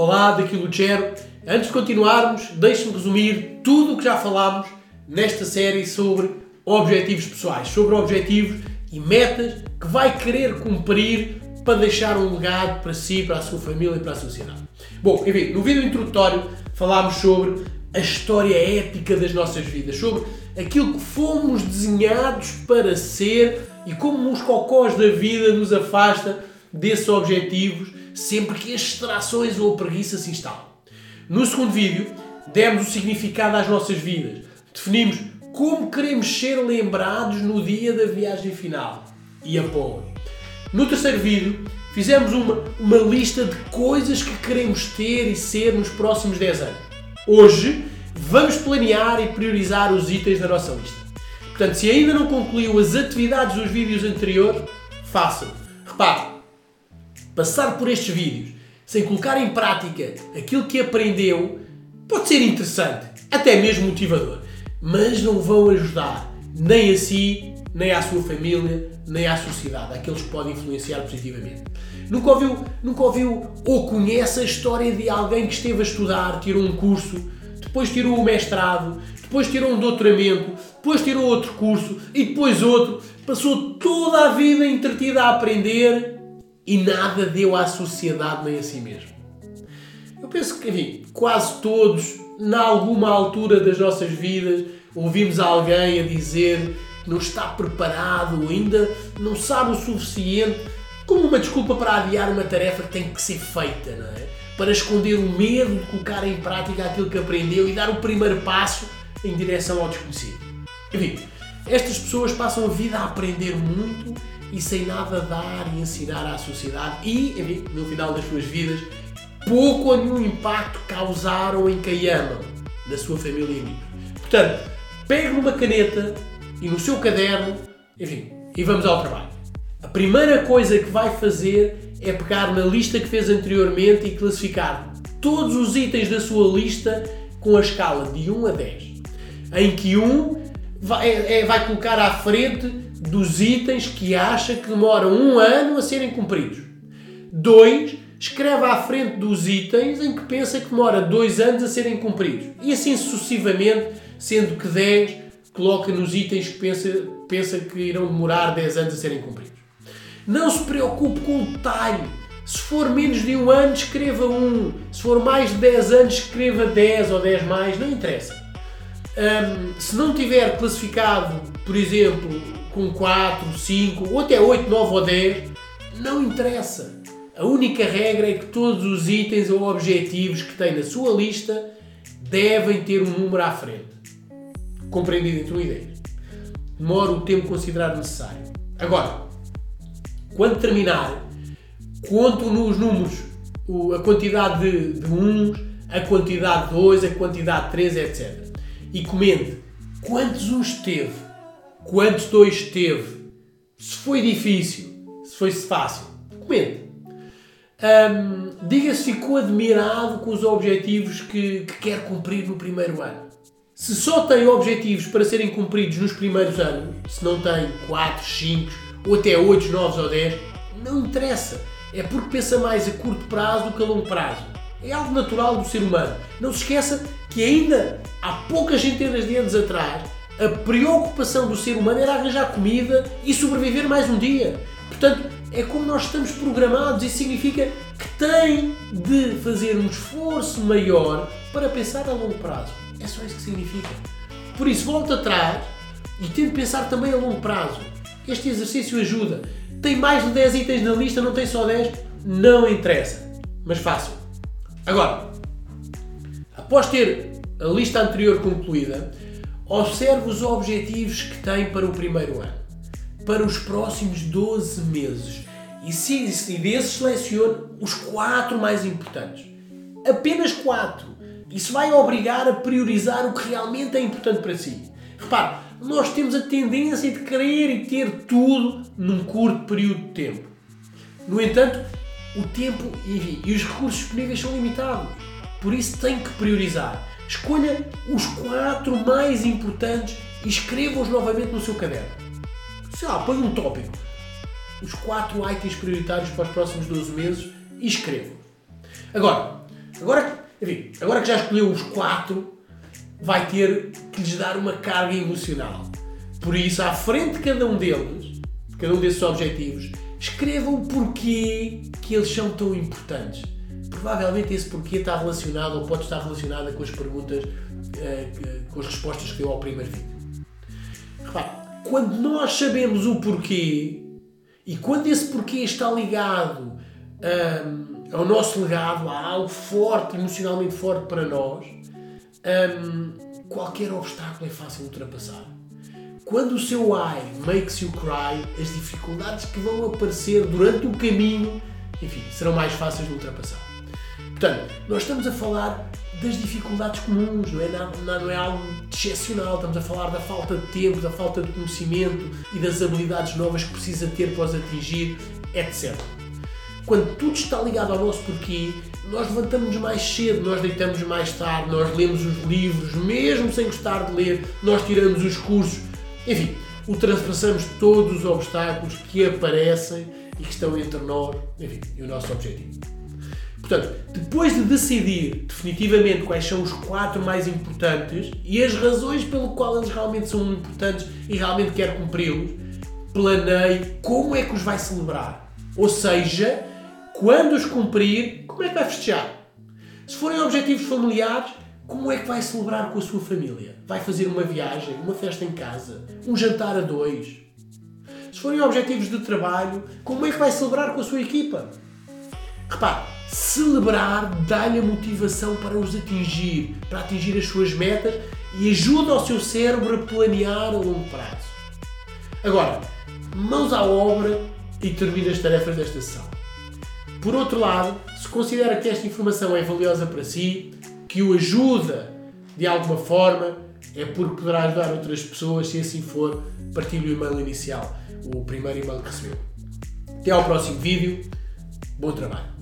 Olá, daqui Lucero. Antes de continuarmos, deixe-me resumir tudo o que já falámos nesta série sobre objetivos pessoais, sobre objetivos e metas que vai querer cumprir para deixar um legado para si, para a sua família e para a sociedade. Bom, enfim, no vídeo introdutório falámos sobre a história épica das nossas vidas, sobre aquilo que fomos desenhados para ser e como os cocós da vida nos afasta desses objetivos sempre que as distrações ou a preguiça se instalam. No segundo vídeo, demos o significado às nossas vidas, definimos como queremos ser lembrados no dia da viagem final e após. No terceiro vídeo, fizemos uma, uma lista de coisas que queremos ter e ser nos próximos 10 anos. Hoje, vamos planear e priorizar os itens da nossa lista. Portanto, se ainda não concluiu as atividades dos vídeos anteriores, façam. Repare, passar por estes vídeos sem colocar em prática aquilo que aprendeu pode ser interessante, até mesmo motivador, mas não vão ajudar nem a si, nem à sua família, nem à sociedade, aqueles que podem influenciar positivamente. Nunca ouviu, nunca ouviu ou conhece a história de alguém que esteve a estudar, tirou um curso, depois tirou o um mestrado, depois tirou um doutoramento, depois tirou outro curso e depois outro, passou toda a vida entretida a aprender e nada deu à sociedade nem a si mesmo. Eu penso que, enfim, quase todos, em alguma altura das nossas vidas, ouvimos alguém a dizer que não está preparado, ainda não sabe o suficiente, como uma desculpa para adiar uma tarefa que tem que ser feita, não é? Para esconder o medo de colocar em prática aquilo que aprendeu e dar o primeiro passo em direção ao desconhecido. Enfim, estas pessoas passam a vida a aprender muito e sem nada dar e ensinar à sociedade e, enfim, no final das suas vidas, pouco ou nenhum impacto causaram em quem amam, na sua família e amigos. Portanto, pegue numa caneta e no seu caderno, enfim, e vamos ao trabalho. A primeira coisa que vai fazer é pegar na lista que fez anteriormente e classificar todos os itens da sua lista com a escala de 1 a 10, em que 1 vai, é, vai colocar à frente dos itens que acha que demoram um ano a serem cumpridos. 2. Escreve à frente dos itens em que pensa que demora dois anos a serem cumpridos. E assim sucessivamente, sendo que 10 coloca nos itens que pensa, pensa que irão demorar 10 anos a serem cumpridos. Não se preocupe com o detalhe. Se for menos de um ano, escreva 1. Um. Se for mais de 10 anos, escreva 10 ou 10 mais, não interessa. Um, se não tiver classificado, por exemplo, com 4, 5, ou até 8, 9 ou 10, não interessa. A única regra é que todos os itens ou objetivos que tem na sua lista devem ter um número à frente, compreendido entre 1 e 10. Demora o tempo considerado necessário. Agora, quando terminar, conto nos números a quantidade de, de uns, a quantidade de 2, a quantidade de 3, etc. E comente quantos uns teve Quantos dois teve? Se foi difícil, se foi fácil. Comente. Um, diga se ficou admirado com os objetivos que, que quer cumprir no primeiro ano. Se só tem objetivos para serem cumpridos nos primeiros anos, se não tem 4, 5 ou até 8, 9 ou 10, não interessa. É porque pensa mais a curto prazo do que a longo prazo. É algo natural do ser humano. Não se esqueça que ainda há poucas centenas de anos atrás a preocupação do ser humano era arranjar comida e sobreviver mais um dia. Portanto, é como nós estamos programados e significa que tem de fazer um esforço maior para pensar a longo prazo. É só isso que significa. Por isso, volta atrás e tente pensar também a longo prazo. Este exercício ajuda. Tem mais de 10 itens na lista, não tem só 10? Não interessa. Mas façam. Agora, após ter a lista anterior concluída, Observe os objetivos que tem para o primeiro ano, para os próximos 12 meses e, se, se desses selecione os quatro mais importantes. Apenas quatro. Isso vai obrigar a priorizar o que realmente é importante para si. Repare, nós temos a tendência de querer e ter tudo num curto período de tempo. No entanto, o tempo e, e os recursos disponíveis são limitados. Por isso tem que priorizar. Escolha os quatro mais importantes e escreva-os novamente no seu caderno. Sei lá, põe um tópico. Os quatro itens prioritários para os próximos 12 meses e escreva. Agora, Agora, enfim, agora que já escolheu os quatro, vai ter que lhes dar uma carga emocional. Por isso, à frente de cada um deles, de cada um desses objetivos, escrevam o porquê que eles são tão importantes. Provavelmente esse porquê está relacionado ou pode estar relacionado com as perguntas, eh, com as respostas que deu ao primeiro vídeo. Repare, quando nós sabemos o porquê e quando esse porquê está ligado ao nosso legado, a algo forte, emocionalmente forte para nós, um, qualquer obstáculo é fácil de ultrapassar. Quando o seu why makes you cry, as dificuldades que vão aparecer durante o caminho, enfim, serão mais fáceis de ultrapassar. Portanto, nós estamos a falar das dificuldades comuns, não é, nada, não é algo excepcional. Estamos a falar da falta de tempo, da falta de conhecimento e das habilidades novas que precisa ter para os atingir, etc. Quando tudo está ligado ao nosso porquê, nós levantamos mais cedo, nós deitamos mais tarde, nós lemos os livros, mesmo sem gostar de ler, nós tiramos os cursos, enfim, ultrapassamos todos os obstáculos que aparecem e que estão entre nós enfim, e o nosso objetivo. Portanto, depois de decidir definitivamente quais são os quatro mais importantes e as razões pelo qual eles realmente são importantes e realmente quer cumpri-los, planeie como é que os vai celebrar. Ou seja, quando os cumprir, como é que vai festejar? Se forem objetivos familiares, como é que vai celebrar com a sua família? Vai fazer uma viagem, uma festa em casa, um jantar a dois? Se forem objetivos de trabalho, como é que vai celebrar com a sua equipa? Repare, celebrar dá-lhe a motivação para os atingir, para atingir as suas metas e ajuda o seu cérebro a planear a longo prazo. Agora, mãos à obra e termina as tarefas desta sessão. Por outro lado, se considera que esta informação é valiosa para si, que o ajuda de alguma forma, é porque poderá ajudar outras pessoas, se assim for, partilhe o e-mail inicial, o primeiro e-mail que recebeu. Até ao próximo vídeo, bom trabalho!